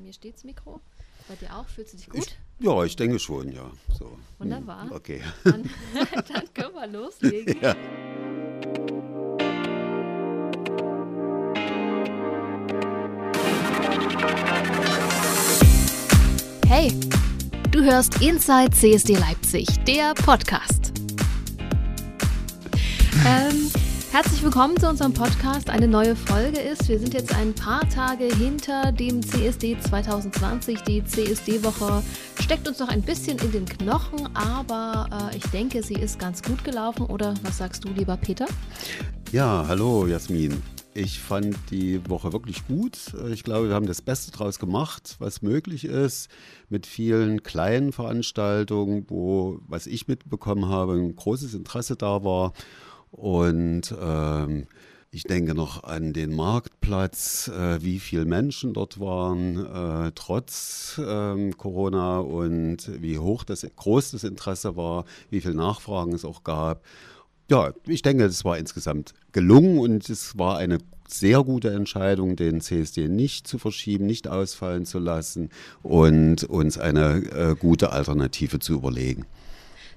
mir steht das Mikro. Bei dir auch? Fühlst du dich gut? Ich, ja, ich denke schon, ja. So. Wunderbar. Hm, Okay. Dann, dann können wir loslegen. Ja. Hey, du hörst Inside CSD Leipzig, der Podcast. Herzlich willkommen zu unserem Podcast. Eine neue Folge ist, wir sind jetzt ein paar Tage hinter dem CSD 2020. Die CSD-Woche steckt uns noch ein bisschen in den Knochen, aber äh, ich denke, sie ist ganz gut gelaufen. Oder was sagst du, lieber Peter? ja, hallo Jasmin. Ich fand die Woche wirklich gut. Ich glaube, wir haben das Beste draus gemacht, was möglich ist, mit vielen kleinen Veranstaltungen, wo, was ich mitbekommen habe, ein großes Interesse da war. Und ähm, ich denke noch an den Marktplatz, äh, wie viele Menschen dort waren, äh, trotz ähm, Corona und wie hoch das, groß das Interesse war, wie viele Nachfragen es auch gab. Ja, ich denke, es war insgesamt gelungen und es war eine sehr gute Entscheidung, den CSD nicht zu verschieben, nicht ausfallen zu lassen und uns eine äh, gute Alternative zu überlegen.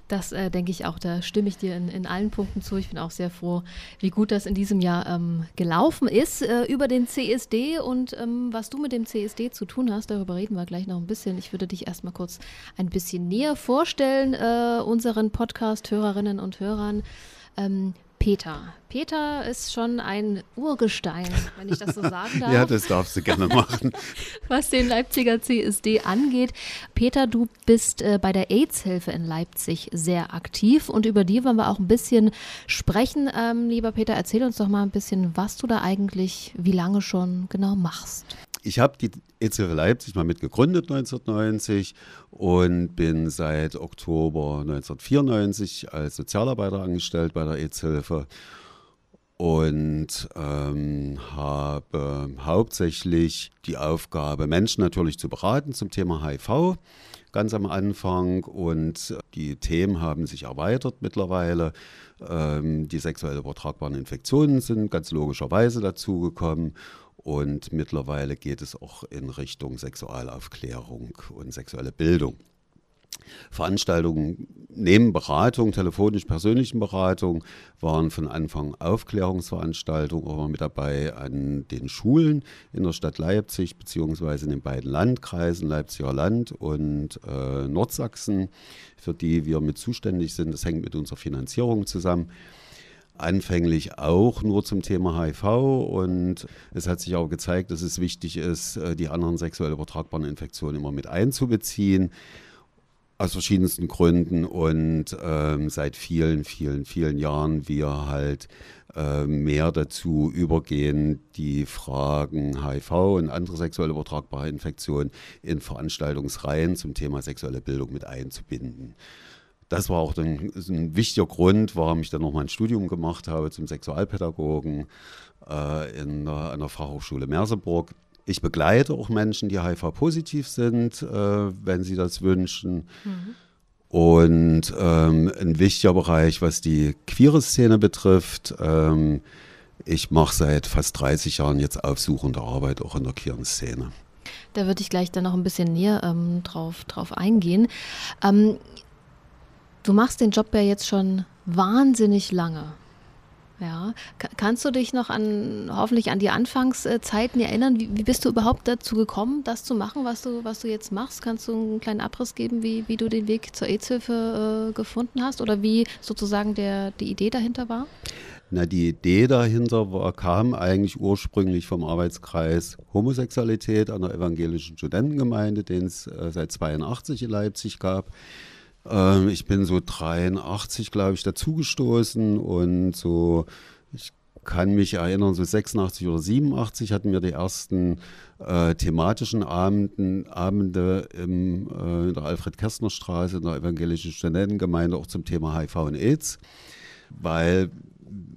Das äh, denke ich auch, da stimme ich dir in, in allen Punkten zu. Ich bin auch sehr froh, wie gut das in diesem Jahr ähm, gelaufen ist äh, über den CSD und ähm, was du mit dem CSD zu tun hast, darüber reden wir gleich noch ein bisschen. Ich würde dich erstmal kurz ein bisschen näher vorstellen, äh, unseren Podcast-Hörerinnen und Hörern. Ähm, Peter. Peter ist schon ein Urgestein, wenn ich das so sagen darf Ja, das darfst du gerne machen. was den Leipziger CSD angeht. Peter, du bist äh, bei der AIDS-Hilfe in Leipzig sehr aktiv und über die wollen wir auch ein bisschen sprechen. Ähm, lieber Peter, erzähl uns doch mal ein bisschen, was du da eigentlich, wie lange schon genau machst. Ich habe die EZHilfe Leipzig mal mitgegründet 1990 und bin seit Oktober 1994 als Sozialarbeiter angestellt bei der EZ-Hilfe und ähm, habe hauptsächlich die Aufgabe, Menschen natürlich zu beraten zum Thema HIV ganz am Anfang und die Themen haben sich erweitert mittlerweile. Ähm, die sexuell übertragbaren Infektionen sind ganz logischerweise dazugekommen und mittlerweile geht es auch in Richtung Sexualaufklärung und sexuelle Bildung. Veranstaltungen neben Beratung, telefonisch persönlichen Beratung, waren von Anfang Aufklärungsveranstaltungen auch mit dabei an den Schulen in der Stadt Leipzig beziehungsweise in den beiden Landkreisen Leipziger Land und äh, Nordsachsen, für die wir mit zuständig sind. Das hängt mit unserer Finanzierung zusammen anfänglich auch nur zum Thema HIV und es hat sich auch gezeigt, dass es wichtig ist, äh, die anderen sexuell übertragbaren Infektionen immer mit einzubeziehen. Aus verschiedensten Gründen und ähm, seit vielen, vielen, vielen Jahren wir halt äh, mehr dazu übergehen, die Fragen HIV und andere sexuell übertragbare Infektionen in Veranstaltungsreihen zum Thema sexuelle Bildung mit einzubinden. Das war auch ein, ein, wichtiger Grund, warum ich dann noch mal ein Studium gemacht habe zum Sexualpädagogen äh, in an der Fachhochschule Merseburg. Ich begleite auch Menschen, die HIV-positiv sind, äh, wenn sie das wünschen. Mhm. Und ähm, ein wichtiger Bereich, was die queere Szene betrifft, ähm, ich mache seit fast 30 Jahren jetzt aufsuchende Arbeit auch in der queeren Szene. Da würde ich gleich dann noch ein bisschen näher ähm, drauf, drauf eingehen. Ähm, du machst den Job ja jetzt schon wahnsinnig lange. Ja, kannst du dich noch an hoffentlich an die Anfangszeiten erinnern? Wie, wie, bist du überhaupt dazu gekommen, das zu machen, was du, was du jetzt machst? Kannst du einen kleinen Abriss geben, wie, wie du den Weg zur AIDS-Hilfe äh, gefunden hast oder wie sozusagen der, die Idee dahinter war? Na, die Idee dahinter war, kam eigentlich ursprünglich vom Arbeitskreis Homosexualität an der evangelischen Studentengemeinde, den es äh, seit 82 in Leipzig gab. Ähm, ich bin so 83, glaube ich, dazugestoßen und so, ich kann mich erinnern, so 86 oder 87 hatten wir die ersten äh, thematischen Abenden, Abende im, äh, in der Alfred-Kästner-Straße, in der evangelischen Studentengemeinde, auch zum Thema HIV und AIDS, weil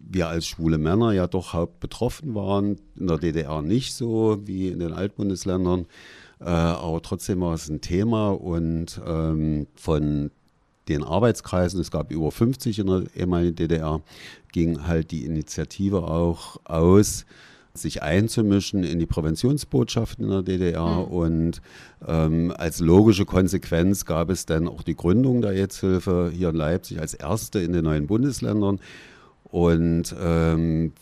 wir als schwule Männer ja doch hauptbetroffen waren, in der DDR nicht so wie in den Altbundesländern. Äh, aber trotzdem war es ein Thema und ähm, von den Arbeitskreisen, es gab über 50 in der ehemaligen DDR, ging halt die Initiative auch aus, sich einzumischen in die Präventionsbotschaften in der DDR. Mhm. Und ähm, als logische Konsequenz gab es dann auch die Gründung der AIDS-Hilfe hier in Leipzig als erste in den neuen Bundesländern. Und ähm,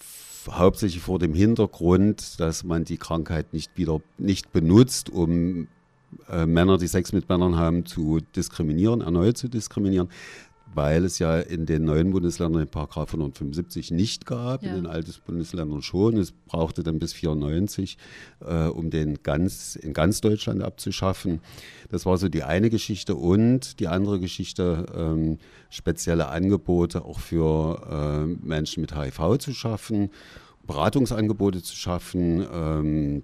hauptsächlich vor dem Hintergrund, dass man die Krankheit nicht wieder nicht benutzt, um äh, Männer, die Sex mit Männern haben, zu diskriminieren, erneut zu diskriminieren, weil es ja in den neuen Bundesländern den Paragraph 175 nicht gab, ja. in den alten Bundesländern schon. Es brauchte dann bis 94, äh, um den ganz in ganz Deutschland abzuschaffen. Das war so die eine Geschichte und die andere Geschichte, ähm, spezielle Angebote auch für äh, Menschen mit HIV zu schaffen, Beratungsangebote zu schaffen. Ähm,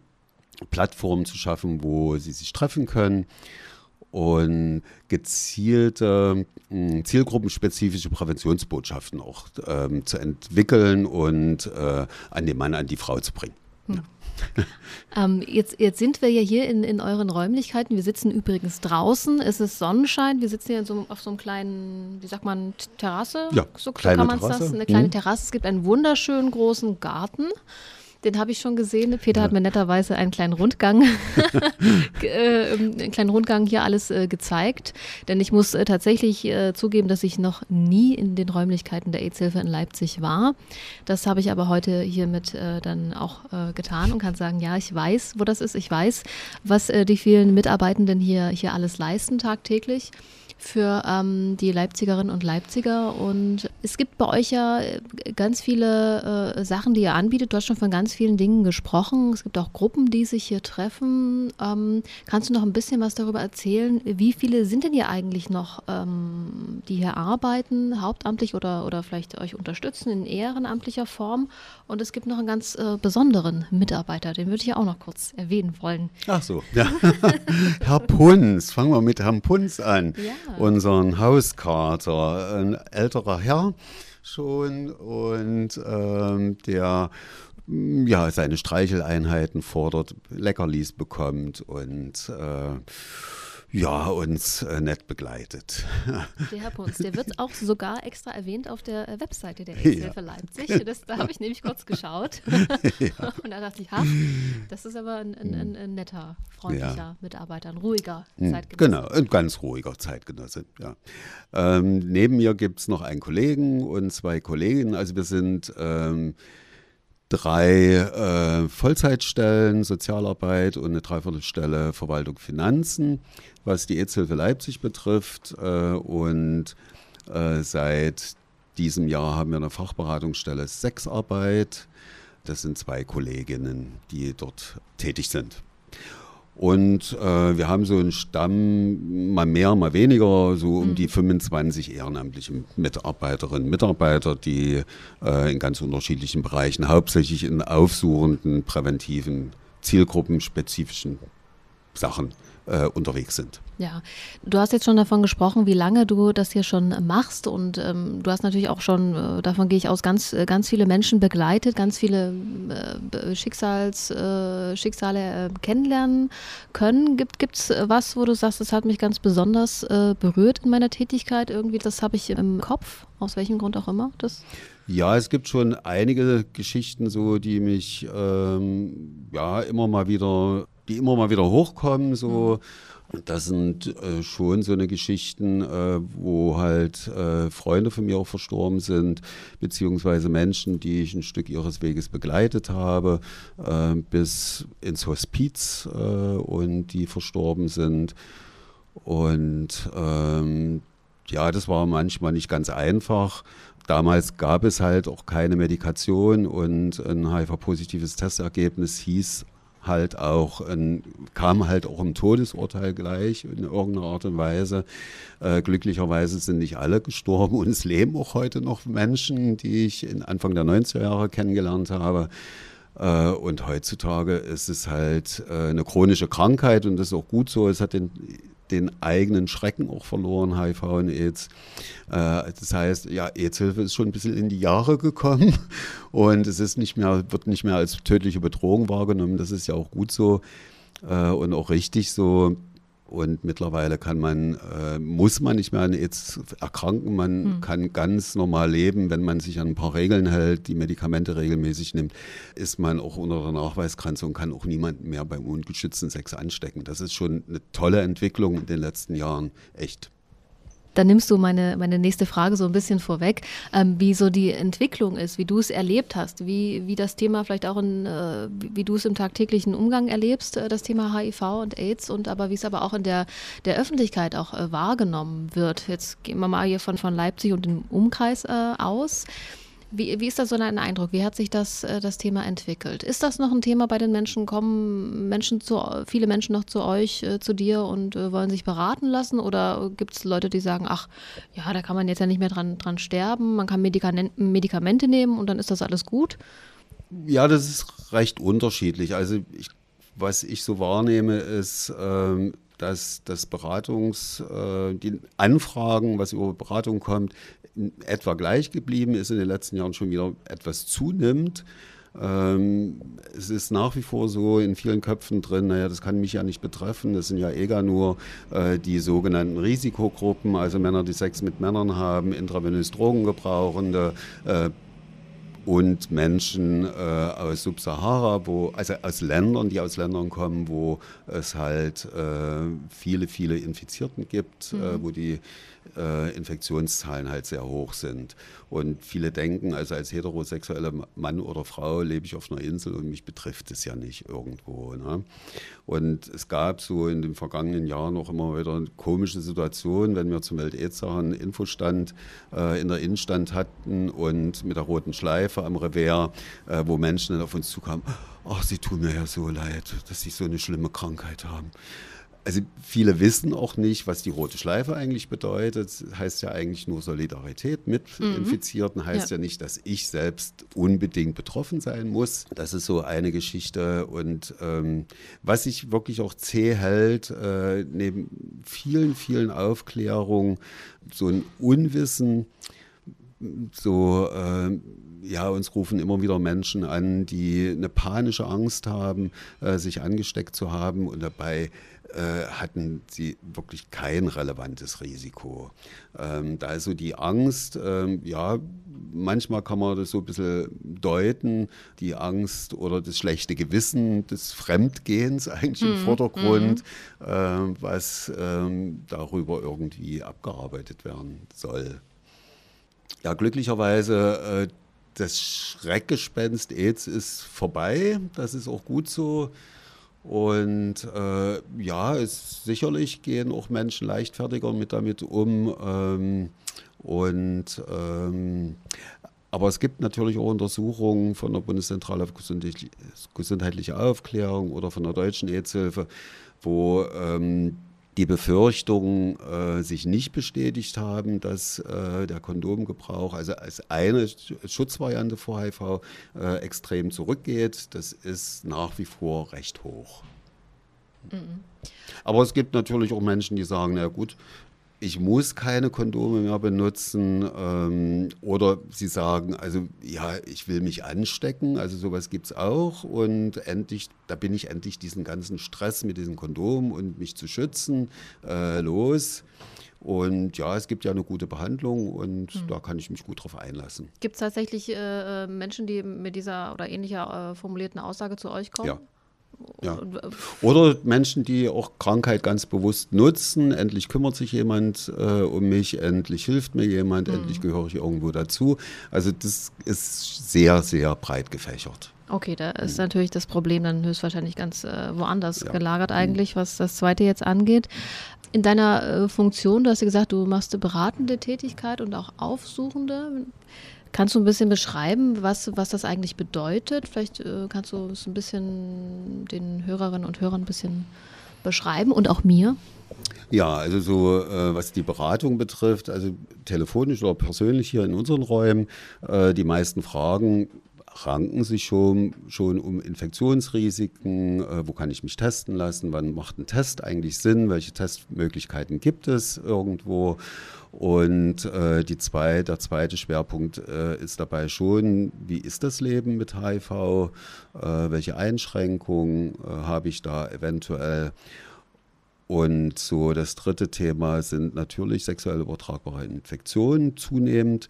Plattformen zu schaffen, wo sie sich treffen können und gezielte, hm, zielgruppenspezifische Präventionsbotschaften auch ähm, zu entwickeln und äh, an den Mann, an die Frau zu bringen. Hm. ähm, jetzt, jetzt sind wir ja hier in, in euren Räumlichkeiten. Wir sitzen übrigens draußen. Es ist Sonnenschein. Wir sitzen hier so, auf so einem kleinen, wie sagt man, Terrasse? Ja, so, kleine kann man es das. Eine kleine mhm. Terrasse. Es gibt einen wunderschönen großen Garten. Den habe ich schon gesehen. Peter ja. hat mir netterweise einen kleinen Rundgang, äh, einen kleinen Rundgang hier alles äh, gezeigt. Denn ich muss äh, tatsächlich äh, zugeben, dass ich noch nie in den Räumlichkeiten der AIDS-Hilfe in Leipzig war. Das habe ich aber heute hiermit äh, dann auch äh, getan und kann sagen, ja, ich weiß, wo das ist. Ich weiß, was die vielen Mitarbeitenden hier, hier alles leisten tagtäglich für ähm, die Leipzigerinnen und Leipziger. Und es gibt bei euch ja äh, ganz viele äh, Sachen, die ihr anbietet. Du hast schon von ganz vielen Dingen gesprochen. Es gibt auch Gruppen, die sich hier treffen. Ähm, kannst du noch ein bisschen was darüber erzählen? Wie viele sind denn hier eigentlich noch, ähm, die hier arbeiten, hauptamtlich oder, oder vielleicht euch unterstützen in ehrenamtlicher Form? Und es gibt noch einen ganz äh, besonderen Mitarbeiter, den würde ich auch noch kurz erwähnen wollen. Ach so, ja. Herr Punz, fangen wir mit Herrn Punz an. Ja unseren Hauskater, ein älterer Herr schon und ähm, der mm, ja, seine Streicheleinheiten fordert, Leckerlis bekommt und äh, ja, uns äh, nett begleitet. Der Herr Punz, der wird auch sogar extra erwähnt auf der äh, Webseite der AIDS-Hilfe ja. Leipzig. Das, da habe ich nämlich kurz geschaut. Ja. Und da dachte ich, ha, das ist aber ein, ein, ein, netter, freundlicher ja. Mitarbeiter, ein ruhiger hm, Zeitgenosse. Genau, ein ganz ruhiger Zeitgenosse, ja. Ähm, neben mir gibt es noch einen Kollegen und zwei Kolleginnen. Also wir sind... Ähm, drei äh, Vollzeitstellen Sozialarbeit und eine Dreiviertelstelle Verwaltung Finanzen, was die EZ-Hilfe Leipzig betrifft. Äh, und äh, seit diesem Jahr haben wir eine Fachberatungsstelle Sexarbeit. Das sind zwei Kolleginnen, die dort tätig sind. Und äh, wir haben so einen Stamm, mal mehr, mal weniger, so um mhm. die 25 ehrenamtliche Mitarbeiterinnen und Mitarbeiter, die äh, in ganz unterschiedlichen Bereichen, hauptsächlich in aufsuchenden, präventiven, zielgruppenspezifischen Sachen äh, unterwegs sind. Ja, du hast jetzt schon davon gesprochen, wie lange du das hier schon machst und ähm, du hast natürlich auch schon, äh, davon gehe ich aus, ganz, äh, ganz viele Menschen begleitet, ganz viele äh, Schicksals, äh, Schicksale äh, kennenlernen können. Gibt es was, wo du sagst, das hat mich ganz besonders berührt in meiner Tätigkeit irgendwie? Das habe ich im Kopf, aus welchem Grund auch immer? Das ja, es gibt schon einige Geschichten so, die mich ähm, ja immer mal wieder die immer mal wieder hochkommen. So. Mhm. Das sind äh, schon so eine Geschichten, äh, wo halt äh, Freunde von mir auch verstorben sind, beziehungsweise Menschen, die ich ein Stück ihres Weges begleitet habe, äh, bis ins Hospiz äh, und die verstorben sind. Und ähm, ja, das war manchmal nicht ganz einfach. Damals gab es halt auch keine Medikation und ein HIV-positives Testergebnis hieß halt auch ein, kam halt auch ein Todesurteil gleich in irgendeiner Art und Weise. Äh, glücklicherweise sind nicht alle gestorben und es leben auch heute noch Menschen, die ich in Anfang der 90er Jahre kennengelernt habe. Äh, und heutzutage ist es halt äh, eine chronische Krankheit und das ist auch gut so. Es hat den den eigenen Schrecken auch verloren, HIV und AIDS. Äh, das heißt, ja, AIDS-Hilfe ist schon ein bisschen in die Jahre gekommen und es ist nicht mehr, wird nicht mehr als tödliche Bedrohung wahrgenommen. Das ist ja auch gut so äh, und auch richtig so. Und mittlerweile kann man, äh, muss man nicht mehr an AIDS erkranken, man mhm. kann ganz normal leben, wenn man sich an ein paar Regeln hält, die Medikamente regelmäßig nimmt, ist man auch unter der Nachweisgrenze und kann auch niemanden mehr beim ungeschützten Sex anstecken. Das ist schon eine tolle Entwicklung in den letzten Jahren, echt. Dann nimmst du meine, meine nächste Frage so ein bisschen vorweg, ähm, wie so die Entwicklung ist, wie du es erlebt hast, wie, wie das Thema vielleicht auch in, äh, wie du es im tagtäglichen Umgang erlebst, äh, das Thema HIV und AIDS und aber wie es aber auch in der, der Öffentlichkeit auch äh, wahrgenommen wird. Jetzt gehen wir mal hier von, von Leipzig und dem Umkreis äh, aus. Wie, wie ist das so dein Eindruck? Wie hat sich das, äh, das Thema entwickelt? Ist das noch ein Thema bei den Menschen? Kommen Menschen zu, viele Menschen noch zu euch, äh, zu dir und äh, wollen sich beraten lassen? Oder gibt es Leute, die sagen, ach, ja, da kann man jetzt ja nicht mehr dran, dran sterben, man kann Medikamente, Medikamente nehmen und dann ist das alles gut? Ja, das ist recht unterschiedlich. Also ich, was ich so wahrnehme, ist, ähm, dass das Beratungs, äh, die Anfragen, was über Beratung kommt, etwa gleich geblieben ist, in den letzten Jahren schon wieder etwas zunimmt. Ähm, es ist nach wie vor so in vielen Köpfen drin, naja, das kann mich ja nicht betreffen. Das sind ja eher nur äh, die sogenannten Risikogruppen, also Männer, die Sex mit Männern haben, intravenös Drogengebrauchende, äh, und Menschen äh, aus Subsahara, wo, also aus Ländern, die aus Ländern kommen, wo es halt äh, viele, viele Infizierten gibt, äh, mhm. äh, wo die äh, Infektionszahlen halt sehr hoch sind. Und viele denken, also als heterosexueller Mann oder Frau lebe ich auf einer Insel und mich betrifft es ja nicht irgendwo. Ne? Und es gab so in den vergangenen Jahren auch immer wieder komische Situationen, wenn wir zum Welt-Aids-Tag einen Infostand äh, in der Innenstand hatten und mit der roten Schleife am Revers, äh, wo Menschen dann auf uns zukamen, ach, sie tun mir ja so leid, dass sie so eine schlimme Krankheit haben also viele wissen auch nicht, was die rote Schleife eigentlich bedeutet. Das heißt ja eigentlich nur Solidarität mit mhm. Infizierten, heißt ja. ja. nicht, dass ich selbst unbedingt betroffen sein muss. Das ist so eine Geschichte. Und ähm, was sich wirklich auch zäh hält, äh, neben vielen, vielen Aufklärungen, so ein Unwissen, so, äh, ja, uns rufen immer wieder Menschen an, die eine panische Angst haben, äh, sich angesteckt zu haben und dabei äh, hatten sie wirklich kein relevantes Risiko. Ähm, da ist so die Angst, ähm, ja, manchmal kann man das so ein bisschen deuten, die Angst oder das schlechte Gewissen des Fremdgehens eigentlich mhm. im Vordergrund, mhm. äh, was ähm, darüber irgendwie abgearbeitet werden soll. Ja, glücklicherweise, äh, das Schreckgespenst AIDS ist vorbei, das ist auch gut so. Und äh, ja, es, sicherlich gehen auch Menschen leichtfertiger mit damit um. Ähm, und ähm, aber es gibt natürlich auch Untersuchungen von der Bundeszentrale für gesundheitliche Aufklärung oder von der Deutschen AIDS-Hilfe, wo ähm, die Befürchtungen äh, sich nicht bestätigt haben, dass äh, der Kondomgebrauch, also als eine Schutzvariante vor HIV, äh, extrem zurückgeht. Das ist nach wie vor recht hoch. Mhm. Aber es gibt natürlich auch Menschen, die sagen, na gut, ich muss keine Kondome mehr benutzen ähm, oder sie sagen, also ja, ich will mich anstecken, also sowas gibt es auch und endlich, da bin ich endlich diesen ganzen Stress mit diesem Kondom und mich zu schützen äh, los. Und ja, es gibt ja eine gute Behandlung und mhm. da kann ich mich gut drauf einlassen. Gibt es tatsächlich äh, äh, Menschen, die mit dieser oder ähnlicher äh, formulierten Aussage zu euch kommen? Ja. Ja. Oder Menschen, die auch Krankheit ganz bewusst nutzen. Endlich kümmert sich jemand äh, um mich, endlich hilft mir jemand, mhm. endlich gehöre ich irgendwo dazu. Also das ist sehr, sehr breit gefächert. Okay, da ist mhm. natürlich das Problem dann höchstwahrscheinlich ganz äh, woanders ja. gelagert eigentlich, was das zweite jetzt angeht. In deiner äh, Funktion, du hast ja gesagt, du machst beratende Tätigkeit und auch aufsuchende. Kannst du ein bisschen beschreiben, was, was das eigentlich bedeutet? Vielleicht äh, kannst du es ein bisschen den Hörerinnen und Hörern ein bisschen beschreiben und auch mir. Ja, also so äh, was die Beratung betrifft, also telefonisch oder persönlich hier in unseren Räumen, äh, die meisten Fragen ranken sich schon, schon um Infektionsrisiken, äh, wo kann ich mich testen lassen, wann macht ein Test eigentlich Sinn, welche Testmöglichkeiten gibt es irgendwo. Und äh, die zwei, der zweite Schwerpunkt äh, ist dabei schon, wie ist das Leben mit HIV, äh, welche Einschränkungen äh, habe ich da eventuell. Und so das dritte Thema sind natürlich sexuell übertragbare Infektionen zunehmend.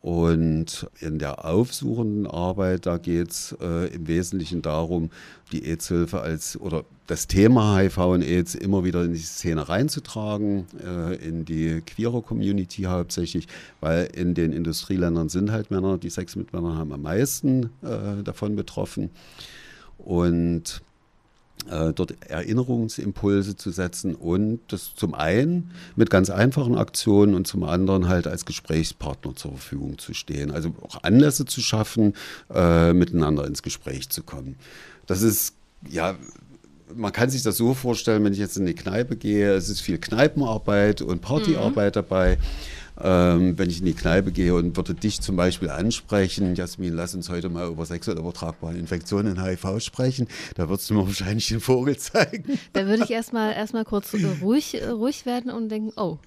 Und in der aufsuchenden Arbeit, da geht es äh, im Wesentlichen darum, die AIDS-Hilfe als oder das Thema HIV und AIDS immer wieder in die Szene reinzutragen, äh, in die queere Community hauptsächlich, weil in den Industrieländern sind halt Männer, die Sex mit Männern haben, am meisten äh, davon betroffen. Und dort Erinnerungsimpulse zu setzen und das zum einen mit ganz einfachen Aktionen und zum anderen halt als Gesprächspartner zur Verfügung zu stehen. Also auch Anlässe zu schaffen, äh, miteinander ins Gespräch zu kommen. Das ist ja man kann sich das so vorstellen, wenn ich jetzt in die Kneipe gehe, es ist viel Kneipenarbeit und Partyarbeit mhm. dabei ähm, wenn ich in die Kneipe gehe und würde dich zum Beispiel ansprechen, Jasmin, lass uns heute mal über sexuell übertragbare Infektionen in HIV sprechen, da würdest du mir wahrscheinlich den Vogel zeigen. Da würde ich erstmal erstmal kurz ruhig, ruhig werden und denken, oh,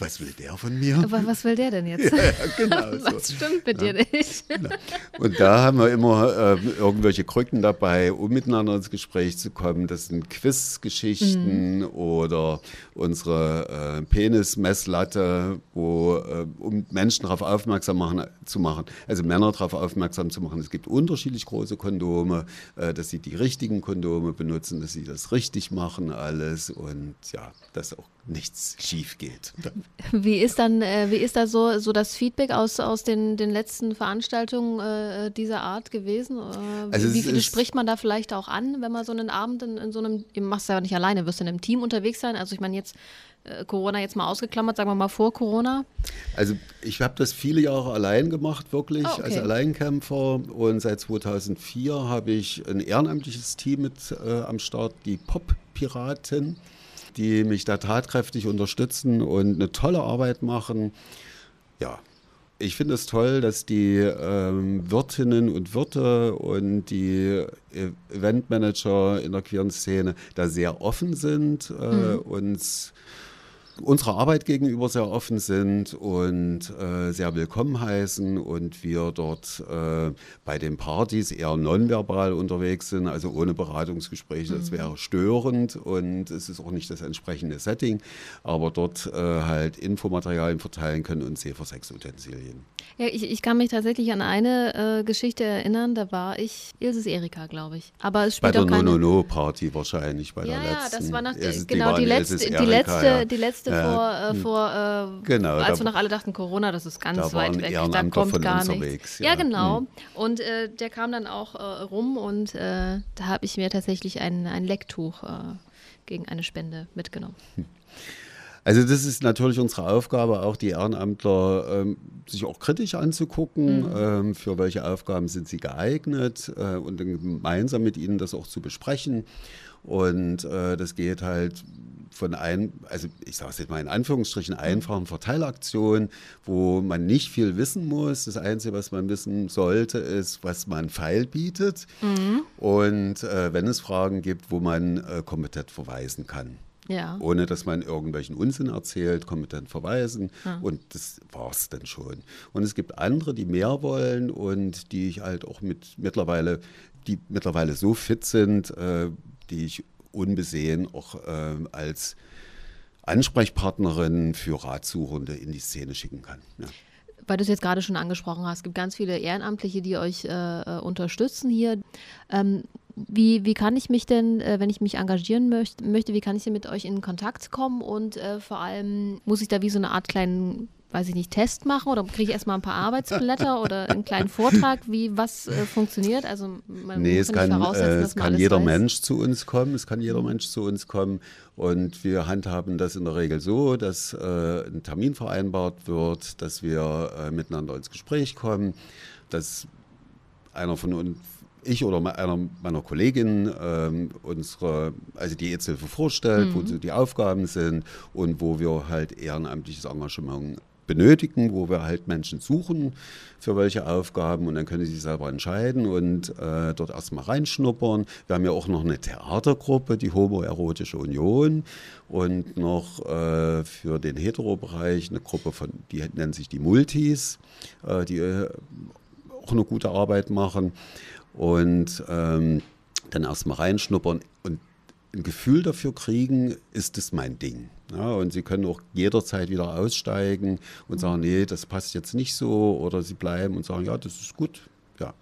was will der von mir? Aber was will der denn jetzt? Ja, genau was so. stimmt mit ja. dir nicht? Genau. Und da haben wir immer äh, irgendwelche Krücken dabei, um miteinander ins Gespräch zu kommen. Das sind Quizgeschichten mhm. oder unsere äh, Penismesslatte, wo, äh, um Menschen darauf aufmerksam machen, zu machen, also Männer darauf aufmerksam zu machen. Es gibt unterschiedlich große Kondome, äh, dass sie die richtigen Kondome benutzen, dass sie das richtig machen, alles und ja, dass auch nichts schief geht. Wie ist dann, äh, wie ist da so, so das Feedback aus, aus den, den letzten Veranstaltungen äh, dieser Art gewesen? Äh, also wie viele spricht man da vielleicht auch an, wenn man so einen Abend in, in so einem, du machst ja nicht alleine, wirst du in einem Team unterwegs sein? Also ich meine jetzt äh, Corona jetzt mal ausgeklammert, sagen wir mal vor Corona? Also ich habe das viele Jahre allein gemacht, wirklich oh, okay. als Alleinkämpfer. Und seit 2004 habe ich ein ehrenamtliches Team mit äh, am Start, die Pop-Piraten die mich da tatkräftig unterstützen und eine tolle Arbeit machen. Ja, ich finde es toll, dass die ähm, Wirtinnen und Wirte und die Eventmanager in der queeren Szene da sehr offen sind, äh, mhm. uns unserer Arbeit gegenüber sehr offen sind und äh, sehr willkommen heißen und wir dort äh, bei den Partys eher nonverbal unterwegs sind, also ohne Beratungsgespräche. Das mhm. wäre störend und es ist auch nicht das entsprechende Setting, aber dort äh, halt Infomaterialien verteilen können und Sex-Utensilien. Ja, ich, ich, kann mich tatsächlich an eine äh, Geschichte erinnern, da war ich, Ilses Erika, glaube ich. Aber es spielt bei der keine... No-No-No-Party wahrscheinlich, bei ja, der letzten. Ja, das war nach, genau, die, letzte, die letzte, die letzte Liste ja. vor, äh, vor äh, genau, als wir noch alle dachten, Corona, das ist ganz da weit weg, da kommt gar nichts. Ja. ja, genau. Mhm. Und äh, der kam dann auch äh, rum und äh, da habe ich mir tatsächlich ein, ein Lecktuch äh, gegen eine Spende mitgenommen. Hm. Also das ist natürlich unsere Aufgabe, auch die Ehrenamtler ähm, sich auch kritisch anzugucken, mhm. ähm, für welche Aufgaben sind sie geeignet äh, und dann gemeinsam mit ihnen das auch zu besprechen. Und äh, das geht halt von ein, also ich sage es jetzt mal in Anführungsstrichen, einfachen Verteilaktionen, wo man nicht viel wissen muss. Das Einzige, was man wissen sollte, ist, was man Pfeil bietet. Mhm. Und äh, wenn es Fragen gibt, wo man äh, kompetent verweisen kann. Ja. Ohne dass man irgendwelchen Unsinn erzählt, kompetent verweisen. Ja. Und das war es dann schon. Und es gibt andere, die mehr wollen und die ich halt auch mit mittlerweile, die mittlerweile so fit sind, äh, die ich unbesehen auch äh, als Ansprechpartnerin für Ratsuchende in die Szene schicken kann. Ja. Weil du es jetzt gerade schon angesprochen hast, es gibt ganz viele Ehrenamtliche, die euch äh, äh, unterstützen hier. Ähm, wie, wie kann ich mich denn, äh, wenn ich mich engagieren möcht, möchte, wie kann ich denn mit euch in Kontakt kommen und äh, vor allem muss ich da wie so eine Art kleinen weiß ich nicht, Test machen oder kriege ich erstmal ein paar Arbeitsblätter oder einen kleinen Vortrag, wie was äh, funktioniert? Also man nee, es kann, äh, es kann jeder weiß. Mensch zu uns kommen, es kann jeder Mensch zu uns kommen und wir handhaben das in der Regel so, dass äh, ein Termin vereinbart wird, dass wir äh, miteinander ins Gespräch kommen, dass einer von uns ich oder einer meiner Kolleginnen ähm, unsere, also die EZ-Hilfe vorstellt, mhm. wo die Aufgaben sind und wo wir halt ehrenamtliches Engagement benötigen, wo wir halt Menschen suchen für welche Aufgaben und dann können sie sich selber entscheiden und äh, dort erstmal reinschnuppern. Wir haben ja auch noch eine Theatergruppe, die Homoerotische Union und noch äh, für den Hetero-Bereich eine Gruppe von, die nennt sich die Multis, äh, die äh, auch eine gute Arbeit machen und ähm, dann erstmal reinschnuppern und ein Gefühl dafür kriegen, ist es mein Ding. Ja, und sie können auch jederzeit wieder aussteigen und mhm. sagen, nee, das passt jetzt nicht so. Oder sie bleiben und sagen, ja, das ist gut. Ja.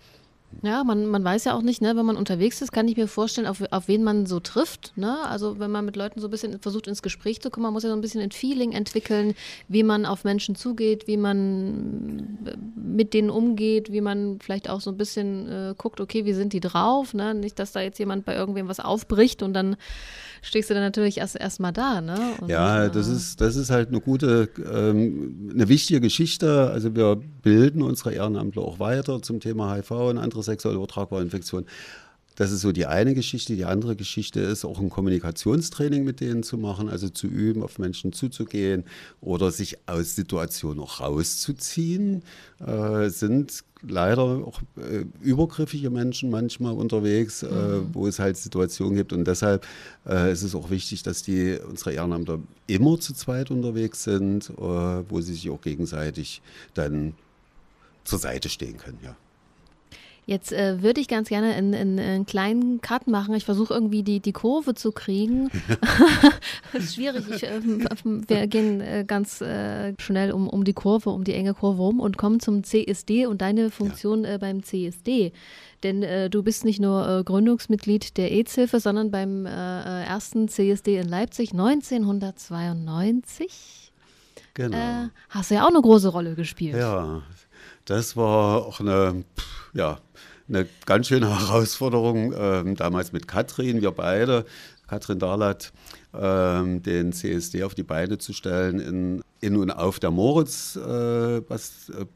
Ja, man, man weiß ja auch nicht, ne, wenn man unterwegs ist, kann ich mir vorstellen, auf, auf wen man so trifft. Ne? Also wenn man mit Leuten so ein bisschen versucht, ins Gespräch zu kommen, man muss ja so ein bisschen ein Feeling entwickeln, wie man auf Menschen zugeht, wie man mit denen umgeht, wie man vielleicht auch so ein bisschen äh, guckt, okay, wie sind die drauf? Ne? Nicht, dass da jetzt jemand bei irgendwem was aufbricht und dann stehst du dann natürlich erst erstmal da. Ne? Und, ja, das ist, das ist halt eine gute, ähm, eine wichtige Geschichte. Also wir bilden unsere Ehrenamtler auch weiter zum Thema HIV und andere sexuell übertragbare Infektionen. Das ist so die eine Geschichte. Die andere Geschichte ist auch ein Kommunikationstraining mit denen zu machen, also zu üben, auf Menschen zuzugehen oder sich aus Situationen auch rauszuziehen. Äh, sind leider auch äh, übergriffige Menschen manchmal unterwegs, äh, mhm. wo es halt Situationen gibt. Und deshalb äh, ist es auch wichtig, dass die unsere Ehrenamtler immer zu zweit unterwegs sind, äh, wo sie sich auch gegenseitig dann zur Seite stehen können. Ja. Jetzt äh, würde ich ganz gerne einen kleinen Cut machen. Ich versuche irgendwie die, die Kurve zu kriegen. das ist schwierig. Ich, äh, wir gehen äh, ganz äh, schnell um, um die Kurve, um die enge Kurve rum und kommen zum CSD und deine Funktion ja. Äh, beim CSD. Denn äh, du bist nicht nur Gründungsmitglied der AIDS-Hilfe, sondern beim ersten CSD in Leipzig 1992. Genau. hast du ja auch eine große Rolle gespielt. Ja, das war auch eine, ja, eine ganz schöne Herausforderung, ähm, damals mit Katrin, wir beide, Katrin Darlat, ähm, den CSD auf die Beine zu stellen in, in und auf der Moritz. Äh, was, äh,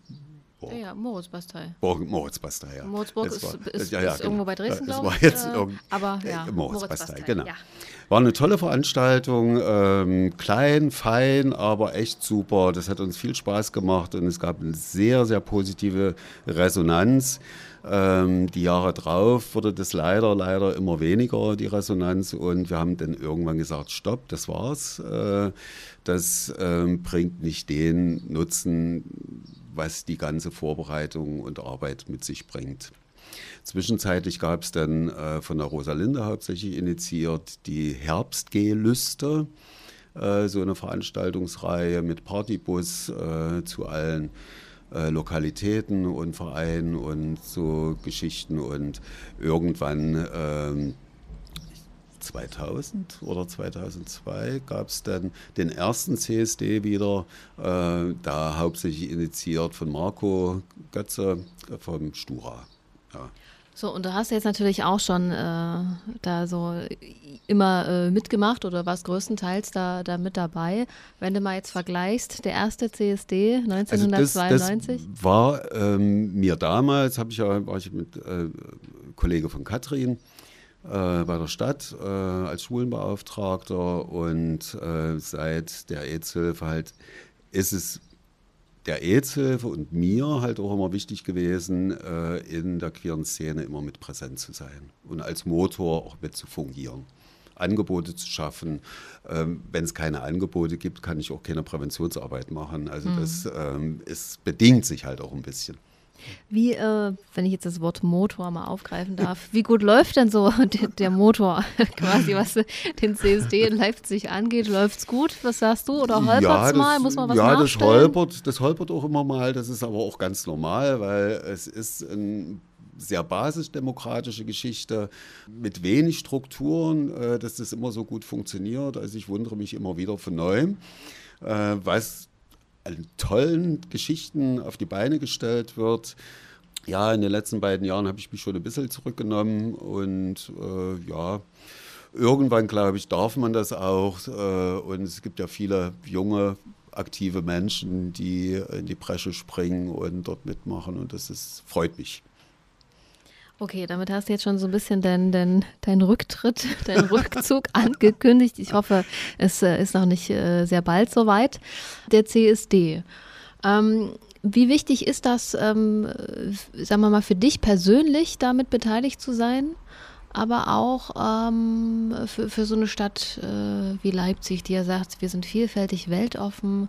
ja, ja, Moritzbastei. Moritzbastei, ja. Moritzburg ist, war, ist, ja, ja, ist genau. irgendwo bei Dresden, glaube ich. war jetzt äh, aber ja, äh, Moritzbastei, genau. Ja. War eine tolle Veranstaltung, ähm, klein, fein, aber echt super. Das hat uns viel Spaß gemacht und es gab eine sehr, sehr positive Resonanz. Ähm, die Jahre drauf wurde das leider, leider immer weniger, die Resonanz. Und wir haben dann irgendwann gesagt, stopp, das war's. Äh, das ähm, bringt nicht den Nutzen, was die ganze Vorbereitung und Arbeit mit sich bringt. Zwischenzeitlich gab es dann äh, von der Rosalinde hauptsächlich initiiert die Herbstgehlüste, äh, so eine Veranstaltungsreihe mit Partybus äh, zu allen äh, Lokalitäten und Vereinen und so Geschichten und irgendwann ähm, 2000 oder 2002 gab es dann den ersten CSD wieder, äh, da hauptsächlich initiiert von Marco Götze vom Stura. Ja. So, und du hast jetzt natürlich auch schon äh, da so immer äh, mitgemacht oder warst größtenteils da, da mit dabei. Wenn du mal jetzt vergleichst, der erste CSD 1992. Also das, das war ähm, mir damals, habe ich ja, war ich mit äh, Kollege von Katrin äh, bei der Stadt äh, als Schulenbeauftragter und äh, seit der AIDS-Hilfe halt ist es der AIDS-Hilfe und mir halt auch immer wichtig gewesen, äh, in der queeren Szene immer mit präsent zu sein und als Motor auch mit zu fungieren. Angebote zu schaffen. Ähm, Wenn es keine Angebote gibt, kann ich auch keine Präventionsarbeit machen. Also mhm. das ähm, ist, bedingt sich halt auch ein bisschen. Wie, äh, wenn ich jetzt das Wort Motor mal aufgreifen darf, wie gut läuft denn so der, der Motor quasi, was den CSD in Leipzig angeht? Läuft es gut? Was sagst du? Oder holpert es ja, mal? Muss man was Ja, das holpert, das holpert auch immer mal. Das ist aber auch ganz normal, weil es ist ein sehr basisdemokratische Geschichte mit wenig Strukturen, äh, dass das immer so gut funktioniert. Also ich wundere mich immer wieder von neuem, äh, was an tollen Geschichten auf die Beine gestellt wird. Ja, in den letzten beiden Jahren habe ich mich schon ein bisschen zurückgenommen und äh, ja, irgendwann, glaube ich, darf man das auch. Äh, und es gibt ja viele junge, aktive Menschen, die in die Bresche springen und dort mitmachen und das ist, freut mich. Okay, damit hast du jetzt schon so ein bisschen deinen dein, dein Rücktritt, deinen Rückzug angekündigt. Ich hoffe, es äh, ist noch nicht äh, sehr bald soweit. Der CSD. Ähm, wie wichtig ist das, ähm, sagen wir mal, für dich persönlich damit beteiligt zu sein? aber auch ähm, für, für so eine Stadt äh, wie Leipzig, die ja sagt, wir sind vielfältig weltoffen.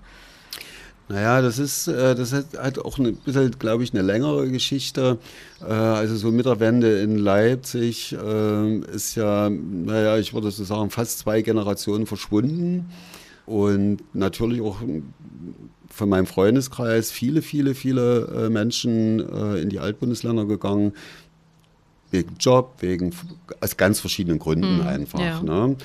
Naja, das ist, äh, das hat auch ein bisschen, glaube ich, eine längere Geschichte. Äh, also so mit der Wende in Leipzig äh, ist ja, naja, ich würde so sagen, fast zwei Generationen verschwunden. Und natürlich auch von meinem Freundeskreis viele, viele, viele Menschen in die Altbundesländer gegangen. Wegen Job, wegen aus ganz verschiedenen Gründen mhm, einfach. Ja. Ne?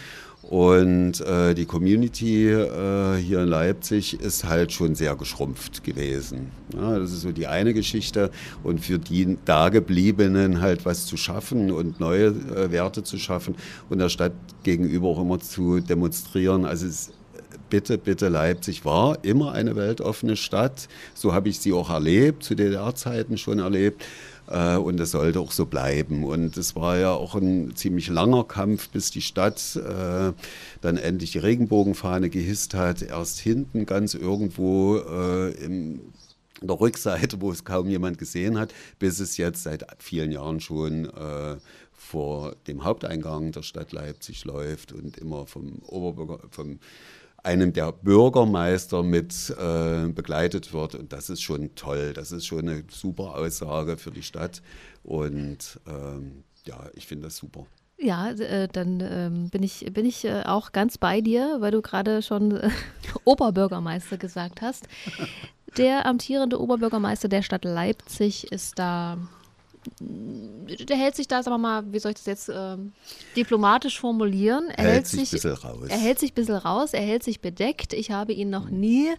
Und äh, die Community äh, hier in Leipzig ist halt schon sehr geschrumpft gewesen. Ja, das ist so die eine Geschichte. Und für die Dagebliebenen halt was zu schaffen und neue äh, Werte zu schaffen und der Stadt gegenüber auch immer zu demonstrieren. Also es, bitte, bitte, Leipzig war immer eine weltoffene Stadt. So habe ich sie auch erlebt, zu DDR-Zeiten schon erlebt. Äh, und es sollte auch so bleiben. Und es war ja auch ein ziemlich langer Kampf, bis die Stadt äh, dann endlich die Regenbogenfahne gehisst hat. Erst hinten ganz irgendwo äh, im der Rückseite, wo es kaum jemand gesehen hat, bis es jetzt seit vielen Jahren schon äh, vor dem Haupteingang der Stadt Leipzig läuft und immer vom Oberbürger, vom einem der Bürgermeister mit äh, begleitet wird. Und das ist schon toll. Das ist schon eine super Aussage für die Stadt. Und ähm, ja, ich finde das super. Ja, äh, dann ähm, bin ich, bin ich äh, auch ganz bei dir, weil du gerade schon äh, Oberbürgermeister gesagt hast. Der amtierende Oberbürgermeister der Stadt Leipzig ist da der hält sich da, sagen wir mal, wie soll ich das jetzt äh, diplomatisch formulieren? Er hält, hält sich ein bisschen raus. Er hält sich ein bisschen raus, er hält sich bedeckt. Ich habe ihn noch nie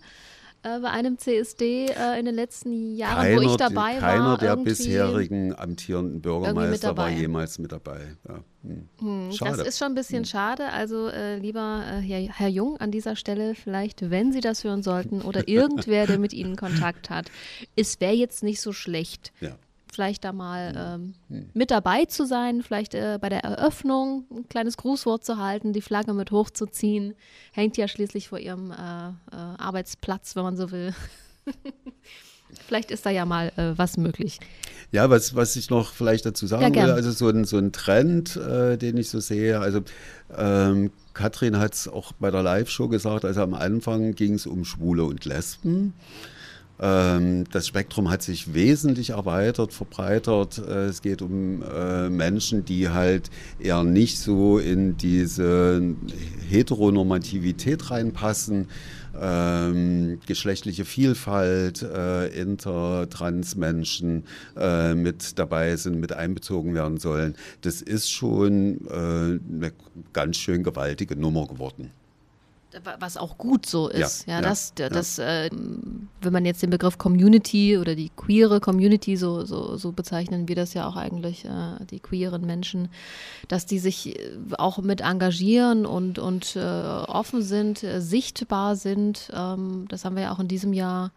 äh, bei einem CSD äh, in den letzten Jahren, keiner, wo ich dabei keiner war. Keiner der bisherigen amtierenden Bürgermeister war jemals mit dabei. Ja. Hm. Hm, das ist schon ein bisschen hm. schade. Also, äh, lieber äh, Herr Jung, an dieser Stelle vielleicht, wenn Sie das hören sollten oder irgendwer, der mit Ihnen Kontakt hat, es wäre jetzt nicht so schlecht. Ja vielleicht da mal ähm, hm. mit dabei zu sein, vielleicht äh, bei der Eröffnung ein kleines Grußwort zu halten, die Flagge mit hochzuziehen. Hängt ja schließlich vor ihrem äh, äh, Arbeitsplatz, wenn man so will. vielleicht ist da ja mal äh, was möglich. Ja, was, was ich noch vielleicht dazu sagen ja, will, also so ein, so ein Trend, äh, den ich so sehe, also ähm, Katrin hat es auch bei der Live-Show gesagt, also am Anfang ging es um Schwule und Lesben. Ähm, das Spektrum hat sich wesentlich erweitert, verbreitert. Äh, es geht um äh, Menschen, die halt eher nicht so in diese Heteronormativität reinpassen. Ähm, geschlechtliche Vielfalt, äh, inter, trans Menschen äh, mit dabei sind, mit einbezogen werden sollen. Das ist schon äh, eine ganz schön gewaltige Nummer geworden was auch gut so ist. Ja, ja, das, das ja. Äh, wenn man jetzt den Begriff Community oder die queere Community, so, so, so bezeichnen wir das ja auch eigentlich, äh, die queeren Menschen, dass die sich äh, auch mit engagieren und, und äh, offen sind, äh, sichtbar sind. Ähm, das haben wir ja auch in diesem Jahr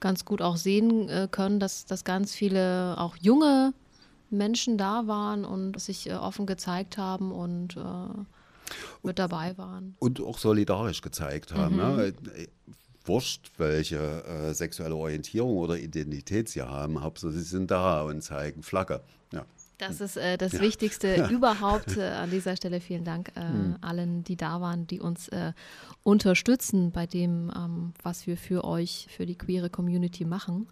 ganz gut auch sehen äh, können, dass, dass ganz viele auch junge Menschen da waren und sich offen gezeigt haben und mit dabei waren. Und auch solidarisch gezeigt haben. Mhm. Ja. Wurscht, welche äh, sexuelle Orientierung oder Identität sie haben, Hauptsache sie sind da und zeigen Flagge. Ja. Das ist äh, das ja. Wichtigste ja. überhaupt. Äh, an dieser Stelle vielen Dank äh, mhm. allen, die da waren, die uns äh, unterstützen bei dem, ähm, was wir für euch, für die queere Community machen.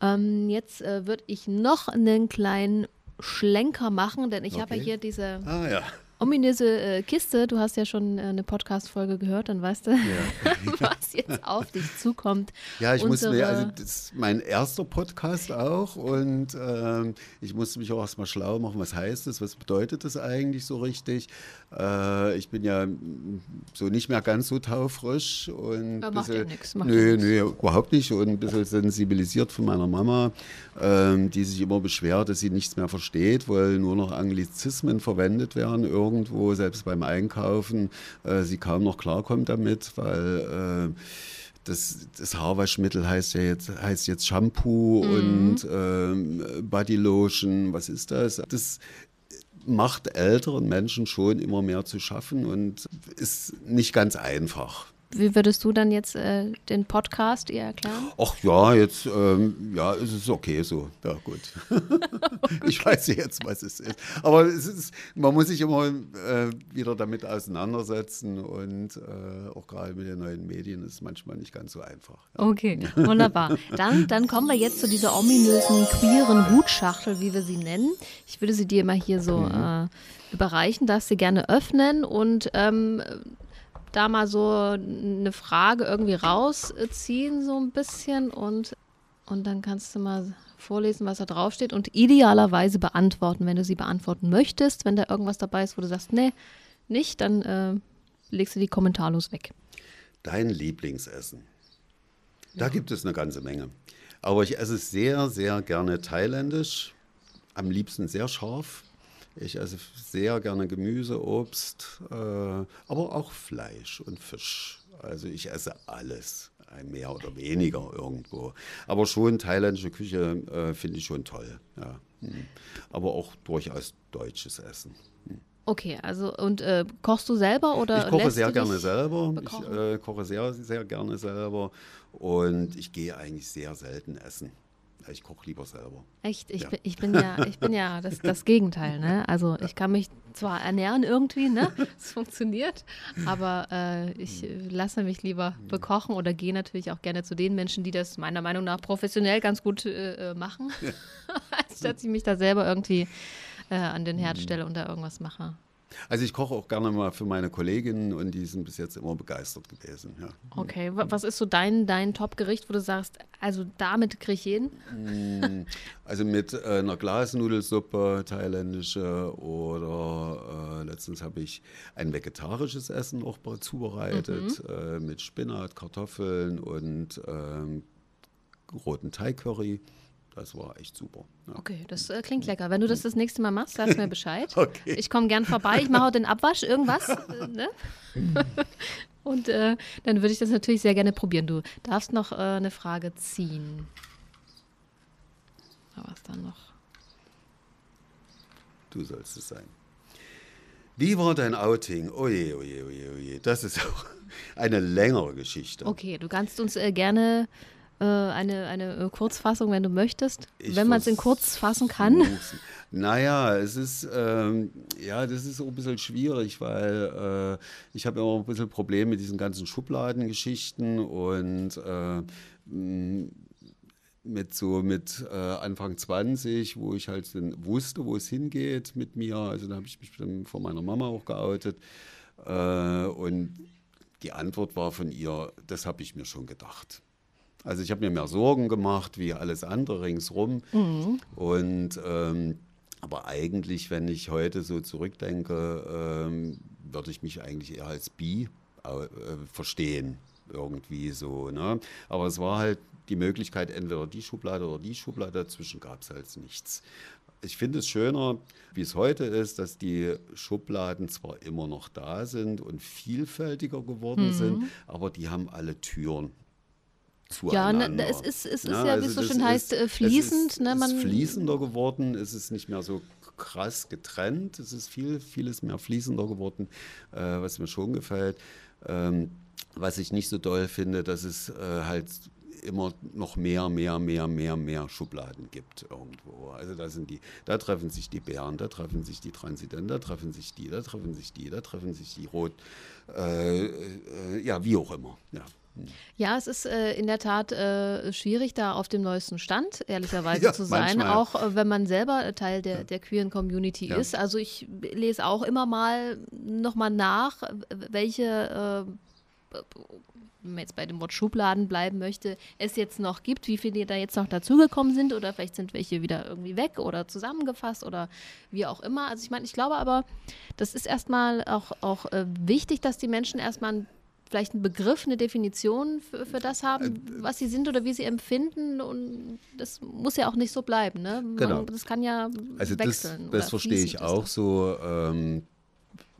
Ähm, jetzt äh, würde ich noch einen kleinen Schlenker machen, denn ich okay. habe ja hier diese ah, ja ominöse äh, Kiste. Du hast ja schon äh, eine Podcast-Folge gehört, dann weißt du, ja. was jetzt auf dich zukommt. Ja, ich Unsere musste mir, also das ist mein erster Podcast auch und ähm, ich musste mich auch erstmal schlau machen, was heißt das, was bedeutet das eigentlich so richtig. Äh, ich bin ja so nicht mehr ganz so taufrisch und ja, macht bisschen, ja nichts. Nö, nö, überhaupt nicht und ein bisschen sensibilisiert von meiner Mama, ähm, die sich immer beschwert, dass sie nichts mehr versteht, weil nur noch Anglizismen verwendet werden irgendwo, selbst beim Einkaufen, äh, sie kaum noch klarkommt damit, weil äh, das, das, Haarwaschmittel heißt ja jetzt, heißt jetzt Shampoo mhm. und äh, Bodylotion. Was ist das? Das macht älteren Menschen schon immer mehr zu schaffen und ist nicht ganz einfach. Wie würdest du dann jetzt äh, den Podcast ihr erklären? Ach ja, jetzt, ähm, ja, es ist okay so. Ja, gut. Ich weiß jetzt, was es ist. Aber es ist, man muss sich immer äh, wieder damit auseinandersetzen und äh, auch gerade mit den neuen Medien ist es manchmal nicht ganz so einfach. Ja. Okay, wunderbar. Dann, dann kommen wir jetzt zu dieser ominösen queeren Hutschachtel, wie wir sie nennen. Ich würde sie dir mal hier so mhm. Äh, überreichen, darfst sie gerne öffnen und ähm, da mal so eine Frage irgendwie rausziehen, so ein bisschen und, und dann kannst du mal vorlesen, was da draufsteht und idealerweise beantworten, wenn du sie beantworten möchtest. Wenn da irgendwas dabei ist, wo du sagst, nee, nicht, dann äh, legst du die kommentarlos weg. Dein Lieblingsessen. Da ja. gibt es eine ganze Menge. Aber ich esse sehr, sehr gerne thailändisch. Am liebsten sehr scharf. Ich esse sehr gerne Gemüse, Obst, äh, aber auch Fleisch und Fisch. Also ich esse alles, mehr oder weniger irgendwo. Aber schon thailändische Küche äh, finde ich schon toll. Ja. Hm. Aber auch durchaus deutsches Essen. Hm. Okay, also und äh, kochst du selber oder? Ich koche sehr gerne selber. Ich äh, koche sehr, sehr gerne selber und ich gehe eigentlich sehr selten essen. Ich koche lieber selber. Echt? Ich, ja. Bin, ich bin ja, ich bin ja das, das Gegenteil. Ne? Also ich kann mich zwar ernähren irgendwie, ne? Es funktioniert, aber äh, ich lasse mich lieber bekochen oder gehe natürlich auch gerne zu den Menschen, die das meiner Meinung nach professionell ganz gut äh, äh machen, ja. als dass ich mich da selber irgendwie äh, an den Herd stelle und da irgendwas mache. Also ich koche auch gerne mal für meine Kolleginnen und die sind bis jetzt immer begeistert gewesen. Ja. Okay, was ist so dein, dein Top-Gericht, wo du sagst, also damit kriege ich jeden? Mm, also mit äh, einer Glasnudelsuppe, thailändische oder äh, letztens habe ich ein vegetarisches Essen auch zubereitet mhm. äh, mit Spinat, Kartoffeln und ähm, roten Thai-Curry. Das war echt super. Ja. Okay, das äh, klingt lecker. Wenn du das das nächste Mal machst, sagst mir Bescheid. okay. Ich komme gern vorbei, ich mache auch den Abwasch, irgendwas. Äh, ne? Und äh, dann würde ich das natürlich sehr gerne probieren. Du darfst noch äh, eine Frage ziehen. Was dann noch? Du sollst es sein. Wie war dein Outing? Oje, oje, oje, oje. Das ist auch eine längere Geschichte. Okay, du kannst uns äh, gerne eine, eine äh, Kurzfassung, wenn du möchtest, ich wenn man es in kurz fassen kann. Naja, es ist, ähm, ja, das ist so ein bisschen schwierig, weil äh, ich habe immer ein bisschen Probleme mit diesen ganzen Schubladengeschichten und äh, mit so mit äh, Anfang 20, wo ich halt wusste, wo es hingeht mit mir. Also da habe ich mich dann vor meiner Mama auch geoutet. Äh, und die Antwort war von ihr, das habe ich mir schon gedacht. Also ich habe mir mehr Sorgen gemacht wie alles andere ringsrum. Mhm. Und ähm, aber eigentlich, wenn ich heute so zurückdenke, ähm, würde ich mich eigentlich eher als Bi äh, verstehen. Irgendwie so. Ne? Aber es war halt die Möglichkeit, entweder die Schublade oder die Schublade, dazwischen gab es halt nichts. Ich finde es schöner, wie es heute ist, dass die Schubladen zwar immer noch da sind und vielfältiger geworden mhm. sind, aber die haben alle Türen zueinander. Ja, ne, es ist, es ist ja, ja wie es so schön heißt, äh, fließend. Es ist, ne, man ist fließender geworden, es ist nicht mehr so krass getrennt, es ist viel, vieles mehr fließender geworden, äh, was mir schon gefällt. Ähm, was ich nicht so doll finde, dass es äh, halt immer noch mehr, mehr, mehr, mehr, mehr Schubladen gibt irgendwo. Also da sind die, da treffen sich die Bären, da treffen sich die Transidenten, da treffen sich die, da treffen sich die, da treffen sich die Rot, äh, äh, ja, wie auch immer. Ja. Ja, es ist äh, in der Tat äh, schwierig, da auf dem neuesten Stand, ehrlicherweise ja, zu sein, manchmal. auch äh, wenn man selber Teil der, ja. der queeren Community ja. ist. Also ich lese auch immer mal nochmal nach, welche äh, wenn man jetzt bei dem Wort Schubladen bleiben möchte, es jetzt noch gibt, wie viele da jetzt noch dazugekommen sind oder vielleicht sind welche wieder irgendwie weg oder zusammengefasst oder wie auch immer. Also ich meine, ich glaube aber, das ist erstmal auch, auch äh, wichtig, dass die Menschen erstmal ein vielleicht einen Begriff, eine Definition für, für das haben, äh, was sie sind oder wie sie empfinden. Und das muss ja auch nicht so bleiben. Ne? Man, genau. Das kann ja also wechseln. Das, das verstehe ich auch so. Ähm,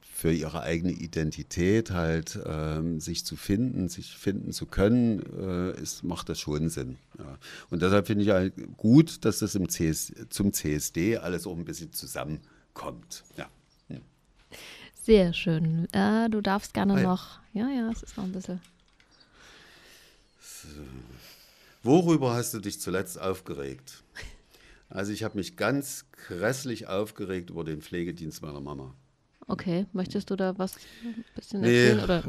für ihre eigene Identität halt ähm, sich zu finden, sich finden zu können, äh, ist, macht das schon Sinn. Ja. Und deshalb finde ich halt gut, dass das im CS, zum CSD alles auch ein bisschen zusammenkommt. Ja. Sehr schön. Äh, du darfst gerne ah, ja. noch. Ja, ja, es ist noch ein bisschen. Worüber hast du dich zuletzt aufgeregt? Also ich habe mich ganz grässlich aufgeregt über den Pflegedienst meiner Mama. Okay, möchtest du da was ein bisschen Nee, erzählen oder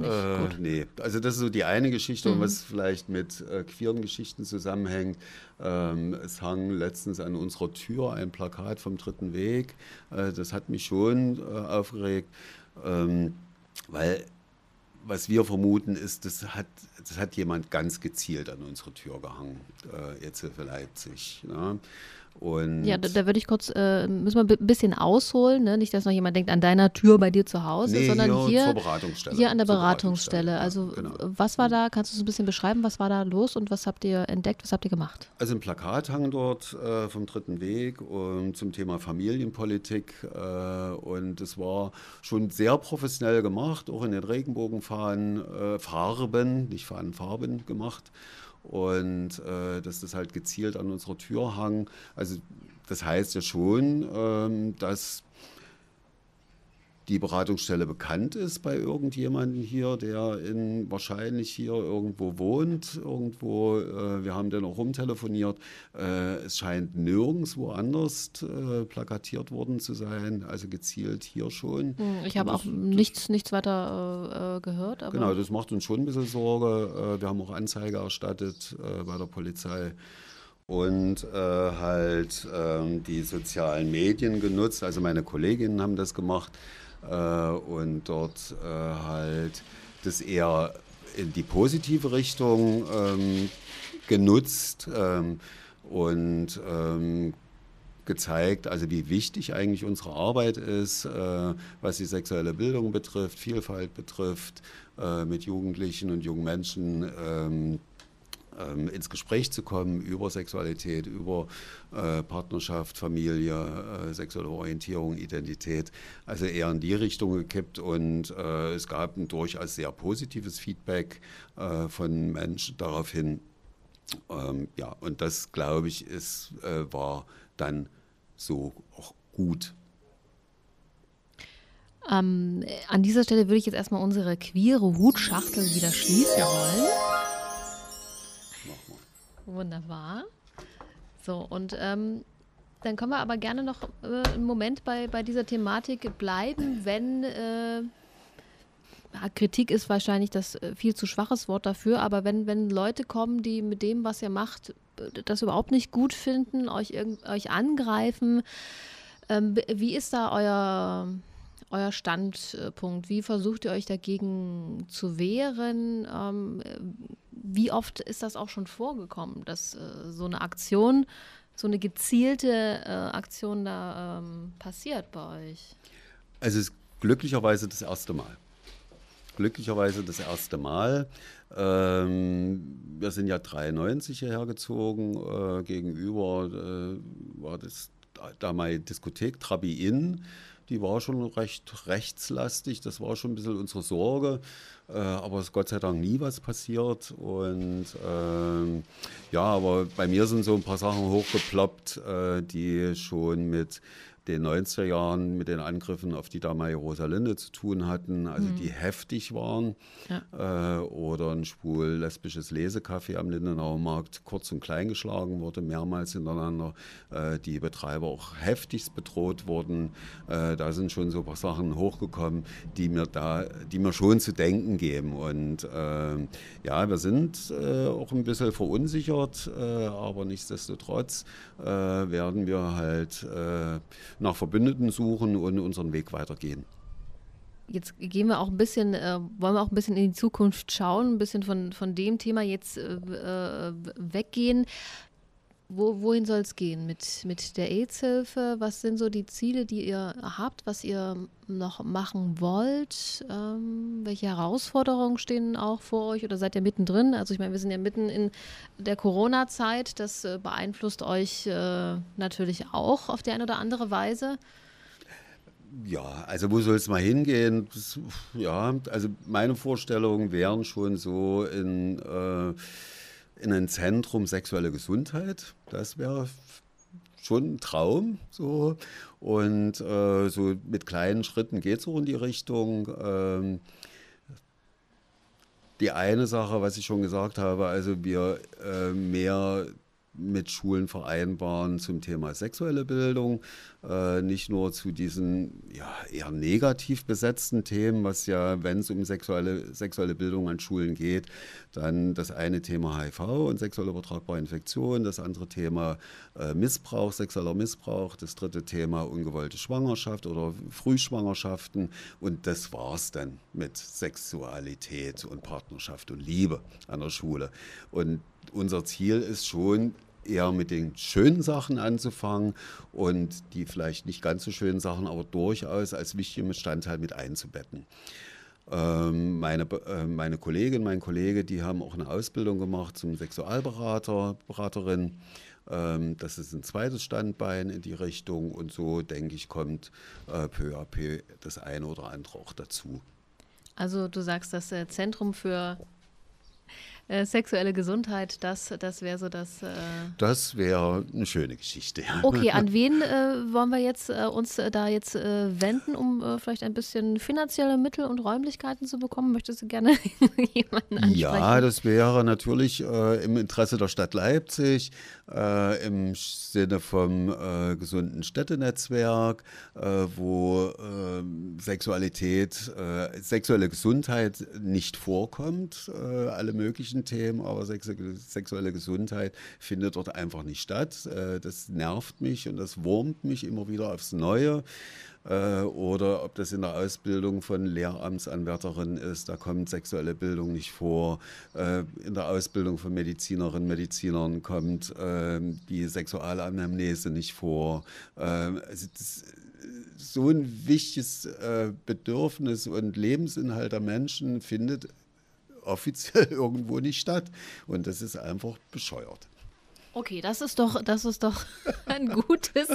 nicht? äh, nee, also das ist so die eine Geschichte, Mhm. was vielleicht mit äh, queeren Geschichten zusammenhängt. Ähm, es hang letztens an unserer Tür ein Plakat vom Dritten Weg. Äh, das hat mich schon äh, aufgeregt, ähm, weil was wir vermuten ist, das hat, das hat jemand ganz gezielt an unsere Tür gehangen, äh, jetzt für Leipzig. Ne? Und Ja, da, da würde ich kurz, äh, müssen wir ein bisschen ausholen, ne? nicht, dass noch jemand denkt, an deiner Tür bei dir zu Hause, nee, sondern hier, hier, hier an der Beratungsstelle. ja, Also genau. was war da, kannst du es ein bisschen beschreiben, was war da los und was habt ihr entdeckt, was habt ihr gemacht? Also ein Plakat hang dort äh, vom Dritten Weg um, zum Thema Familienpolitik äh, und es war schon sehr professionell gemacht, auch in den Regenbogenfahnen äh, Farben, nicht Fahnen, Farben gemacht und äh, dass das halt gezielt an unserer Tür hang. Also das heißt ja schon, ähm, dass die Beratungsstelle bekannt ist bei irgendjemandem hier, der in, wahrscheinlich hier irgendwo wohnt, irgendwo, äh, wir haben dann auch rumtelefoniert, äh, es scheint nirgendwo anders äh, plakatiert worden zu sein, also gezielt hier schon. Hm, Ich habe auch nichts, nichts weiter äh, gehört, Genau, das macht uns schon ein bisschen Sorge. Äh, Wir haben auch Anzeige erstattet äh, bei der Polizei und äh, halt ähm, die sozialen Medien genutzt. Also meine Kolleginnen haben das gemacht und dort äh, halt das eher in die positive Richtung ähm, genutzt ähm, und ähm, gezeigt, also wie wichtig eigentlich unsere Arbeit ist, äh, was die sexuelle Bildung betrifft, Vielfalt betrifft, äh, mit Jugendlichen und jungen Menschen ähm, ins Gespräch zu kommen über Sexualität, über äh, Partnerschaft, Familie, äh, sexuelle Orientierung, Identität. Also eher in die Richtung gekippt und äh, es gab ein durchaus sehr positives Feedback äh, von Menschen daraufhin. Ähm, ja, und das, glaube ich, ist, äh, war dann so auch gut. ähm, an dieser Stelle würde ich jetzt erstmal unsere queere Hutschachtel wieder schließen wollen. Wunderbar. So, und ähm, dann können wir aber gerne noch äh, einen Moment bei, bei dieser Thematik bleiben, wenn äh, Kritik ist wahrscheinlich das äh, viel zu schwaches Wort dafür, aber wenn, wenn Leute kommen, die mit dem, was ihr macht, das überhaupt nicht gut finden, euch, euch angreifen, ähm, wie ist da euer, euer Standpunkt? Wie versucht ihr euch dagegen zu wehren? Ähm, wie oft ist das auch schon vorgekommen, dass äh, so eine Aktion, so eine gezielte äh, Aktion da ähm, passiert bei euch? Also es ist glücklicherweise das erste Mal. Glücklicherweise das erste Mal. Ähm, wir sind ja 93 hierher gezogen. Äh, gegenüber äh, war das damalige Diskothek Trabi Inn. Die war schon recht rechtslastig. Das war schon ein bisschen unsere Sorge. Äh, aber es ist Gott sei Dank nie was passiert. Und ähm, ja, aber bei mir sind so ein paar Sachen hochgeploppt, äh, die schon mit den 90er Jahren mit den Angriffen auf die damalige Rosalinde zu tun hatten, also die heftig waren. Äh, oder ein schwul lesbisches Lesecafé am Lindenauer Markt kurz und klein geschlagen wurde, mehrmals hintereinander. Äh, die Betreiber auch heftigst bedroht wurden. Äh, da sind schon so ein paar Sachen hochgekommen, die mir da, die mir schon zu denken geben. Und äh, ja, wir sind äh, auch ein bisschen verunsichert, äh, aber nichtsdestotrotz werden wir halt nach Verbündeten suchen und unseren Weg weitergehen. Jetzt gehen wir auch ein bisschen, äh, wollen wir auch ein bisschen in die Zukunft schauen, ein bisschen von, von dem Thema jetzt äh, äh, weggehen. Wo, wohin soll es gehen mit, mit der AIDS-Hilfe? Was sind so die Ziele, die ihr habt, was ihr noch machen wollt? Ähm, welche Herausforderungen stehen auch vor euch oder seid ihr mittendrin? Also ich meine, wir sind ja mitten in der Corona-Zeit. Das äh, beeinflusst euch äh, natürlich auch auf die eine oder andere Weise. Ja, also wo soll es mal hingehen? Ja, also meine Vorstellungen wären schon so in, äh, in ein Zentrum sexuelle Gesundheit. Das wäre schon ein Traum. So. Und äh, so mit kleinen Schritten geht es auch in die Richtung. Ähm, die eine Sache, was ich schon gesagt habe, also wir äh, mehr mit Schulen vereinbaren zum Thema sexuelle Bildung, äh, nicht nur zu diesen ja, eher negativ besetzten Themen, was ja, wenn es um sexuelle, sexuelle Bildung an Schulen geht, dann das eine Thema HIV und sexuell übertragbare Infektionen, das andere Thema äh, Missbrauch, sexueller Missbrauch, das dritte Thema ungewollte Schwangerschaft oder Frühschwangerschaften und das war es dann mit Sexualität und Partnerschaft und Liebe an der Schule. Und unser Ziel ist schon, eher mit den schönen Sachen anzufangen und die vielleicht nicht ganz so schönen Sachen aber durchaus als wichtigen Bestandteil mit einzubetten. Ähm, meine, äh, meine Kollegin, mein Kollege, die haben auch eine Ausbildung gemacht zum Sexualberater, Beraterin. Ähm, das ist ein zweites Standbein in die Richtung und so, denke ich, kommt äh, peu à peu das eine oder andere auch dazu. Also du sagst, das äh, Zentrum für äh, sexuelle Gesundheit, das, das wäre so das. Äh das wäre eine schöne Geschichte. Okay, an wen äh, wollen wir jetzt äh, uns äh, da jetzt wenden, um vielleicht ein bisschen finanzielle Mittel und Räumlichkeiten zu bekommen? Möchtest du gerne jemanden ansprechen? Ja, das wäre natürlich im Interesse der Stadt Leipzig, im Sinne vom gesunden Städtenetzwerk, wo ähm, Sexualität, sexuelle Gesundheit nicht vorkommt, alle möglichen Themen, aber sexuelle Gesundheit findet dort einfach nicht statt. Äh, das nervt mich und das wurmt mich immer wieder aufs Neue. Äh, oder ob das in der Ausbildung von Lehramtsanwärterinnen ist, da kommt sexuelle Bildung nicht vor. Äh, in der Ausbildung von Medizinerinnen, Medizinern kommt ähm, die Sexualanamnese nicht vor. Ähm, also das, so ein wichtiges Bedürfnis und Lebensinhalt der Menschen findet offiziell irgendwo nicht statt. Und das ist einfach bescheuert. Okay, das ist doch, das ist doch ein gutes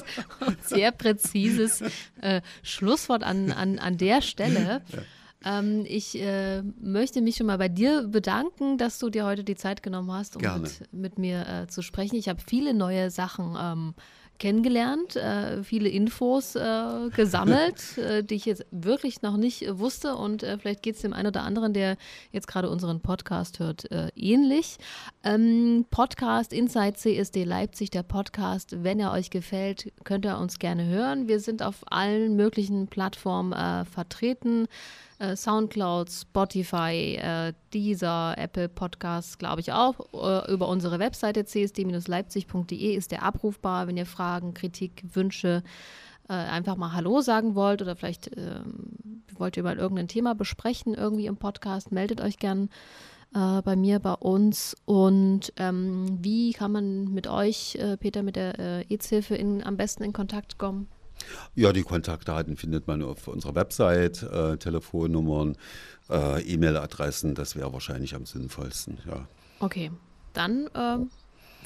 und sehr präzises äh, Schlusswort an, an, an der Stelle. Ja. Ähm, ich äh, möchte mich schon mal bei dir bedanken, dass du dir heute die Zeit genommen hast, um mit, mit, mir äh, zu sprechen. Ich habe viele neue Sachen ähm, kennengelernt, äh, viele Infos äh, gesammelt, äh, die ich jetzt wirklich noch nicht wusste. Und äh, vielleicht geht es dem einen oder anderen, der jetzt gerade unseren Podcast hört, äh, ähnlich. Ähm, Podcast Inside CSD Leipzig, der Podcast. Wenn er euch gefällt, könnt ihr uns gerne hören. Wir sind auf allen möglichen Plattformen äh, vertreten äh, Soundcloud, Spotify, äh, Deezer, Apple Podcasts, glaube ich auch. Äh, über unsere Webseite csd-leipzig.de ist der abrufbar, wenn ihr Fragen, Kritik, Wünsche äh, einfach mal Hallo sagen wollt oder vielleicht ähm, wollt ihr mal irgendein Thema besprechen irgendwie im Podcast, meldet euch gern äh, bei mir, bei uns. Und ähm, wie kann man mit euch, äh, Peter, mit der äh, EZ-Hilfe am besten in Kontakt kommen? Ja, die Kontaktdaten findet man auf unserer Website, äh, Telefonnummern, äh, E-Mail-Adressen, das wäre wahrscheinlich am sinnvollsten, ja. Okay, dann ähm,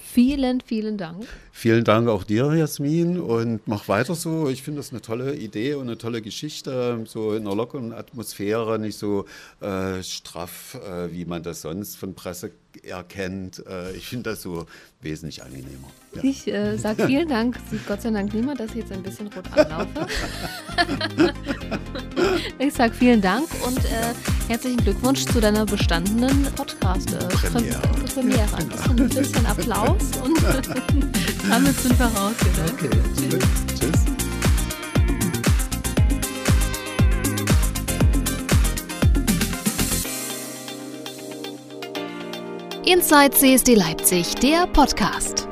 vielen, vielen Dank. Vielen Dank auch dir, Jasmin, und mach weiter so. Ich finde das eine tolle Idee und eine tolle Geschichte, so in einer lockeren Atmosphäre, nicht so äh, straff, äh, wie man das sonst von Presse erkennt. Äh, ich finde das so wesentlich angenehmer. Ja. Ich äh, sage vielen Dank. Sieht Gott sei Dank niemand, dass ich jetzt ein bisschen rot anlaufe. ich sage vielen Dank und äh, herzlichen Glückwunsch zu deiner bestandenen Podcast-Premiere. Äh, Premiere. Ein bisschen, ein bisschen Applaus und damit sind wir raus. Okay, Tschüss. Tschüss. Inside CSD Leipzig, der Podcast.